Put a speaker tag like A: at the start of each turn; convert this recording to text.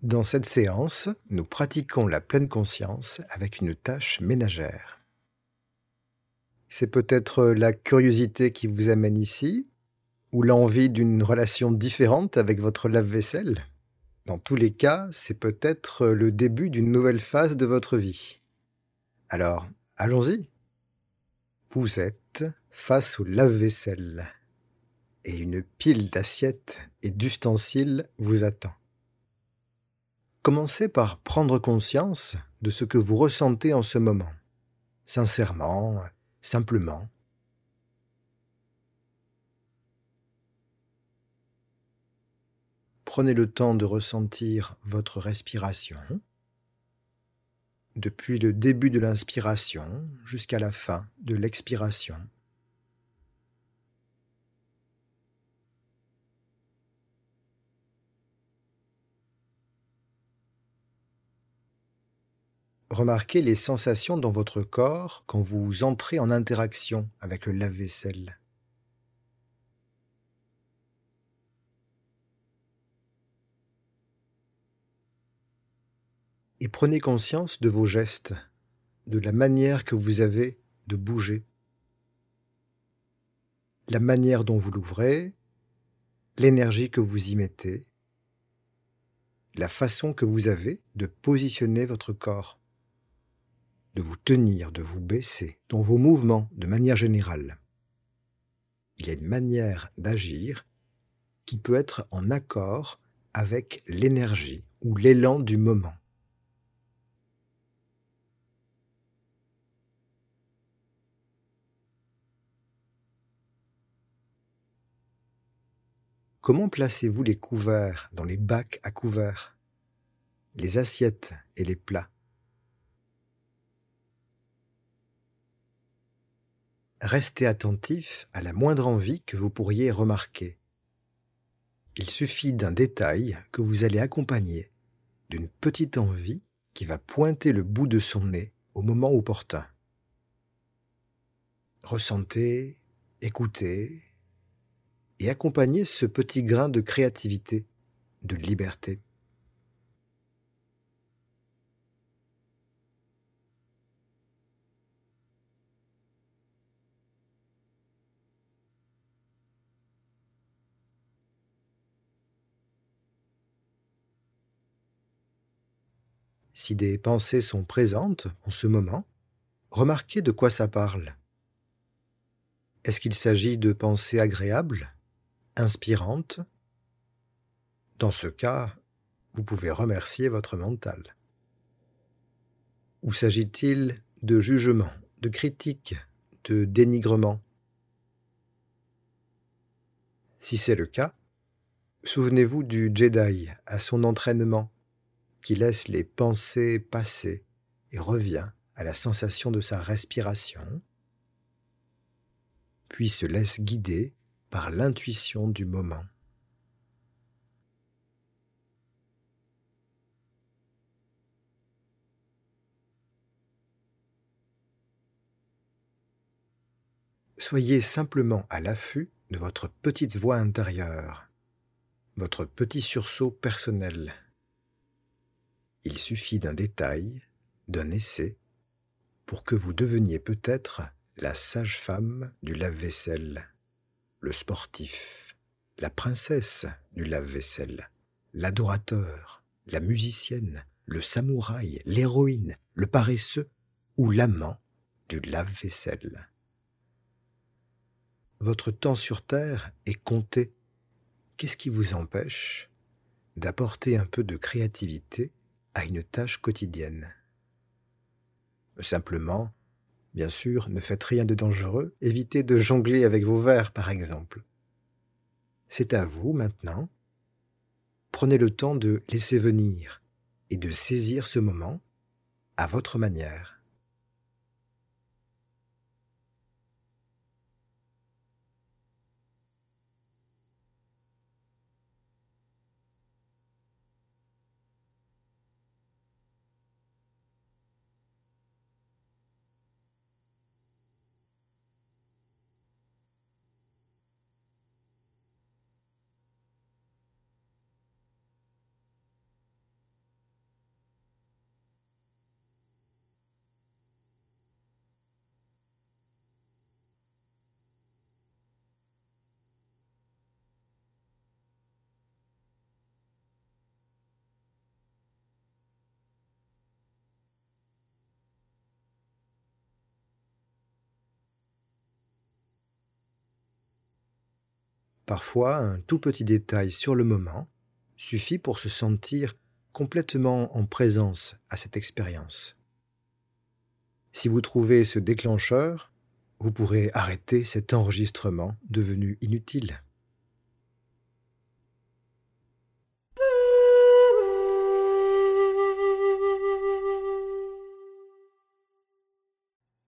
A: Dans cette séance, nous pratiquons la pleine conscience avec une tâche ménagère. C'est peut-être la curiosité qui vous amène ici, ou l'envie d'une relation différente avec votre lave-vaisselle? Dans tous les cas, c'est peut-être le début d'une nouvelle phase de votre vie. Alors, allons-y. Vous êtes face au lave-vaisselle et une pile d'assiettes et d'ustensiles vous attend. Commencez par prendre conscience de ce que vous ressentez en ce moment, sincèrement, simplement. Prenez le temps de ressentir votre respiration depuis le début de l'inspiration jusqu'à la fin de l'expiration. Remarquez les sensations dans votre corps quand vous entrez en interaction avec le lave-vaisselle. Et prenez conscience de vos gestes, de la manière que vous avez de bouger, la manière dont vous l'ouvrez, l'énergie que vous y mettez, la façon que vous avez de positionner votre corps, de vous tenir, de vous baisser, dans vos mouvements de manière générale. Il y a une manière d'agir qui peut être en accord avec l'énergie ou l'élan du moment. Comment placez-vous les couverts dans les bacs à couverts, les assiettes et les plats Restez attentif à la moindre envie que vous pourriez remarquer. Il suffit d'un détail que vous allez accompagner d'une petite envie qui va pointer le bout de son nez au moment opportun. Ressentez, écoutez, et accompagner ce petit grain de créativité, de liberté. Si des pensées sont présentes en ce moment, remarquez de quoi ça parle. Est-ce qu'il s'agit de pensées agréables? Inspirante, dans ce cas, vous pouvez remercier votre mental. Ou s'agit-il de jugement, de critique, de dénigrement? Si c'est le cas, souvenez-vous du Jedi à son entraînement, qui laisse les pensées passer et revient à la sensation de sa respiration, puis se laisse guider par l'intuition du moment. Soyez simplement à l'affût de votre petite voix intérieure, votre petit sursaut personnel. Il suffit d'un détail, d'un essai, pour que vous deveniez peut-être la sage-femme du lave-vaisselle le sportif, la princesse du lave-vaisselle, l'adorateur, la musicienne, le samouraï, l'héroïne, le paresseux ou l'amant du lave-vaisselle. Votre temps sur Terre est compté. Qu'est-ce qui vous empêche d'apporter un peu de créativité à une tâche quotidienne? Simplement Bien sûr, ne faites rien de dangereux, évitez de jongler avec vos verres par exemple. C'est à vous maintenant. Prenez le temps de laisser venir et de saisir ce moment à votre manière. Parfois, un tout petit détail sur le moment suffit pour se sentir complètement en présence à cette expérience. Si vous trouvez ce déclencheur, vous pourrez arrêter cet enregistrement devenu inutile.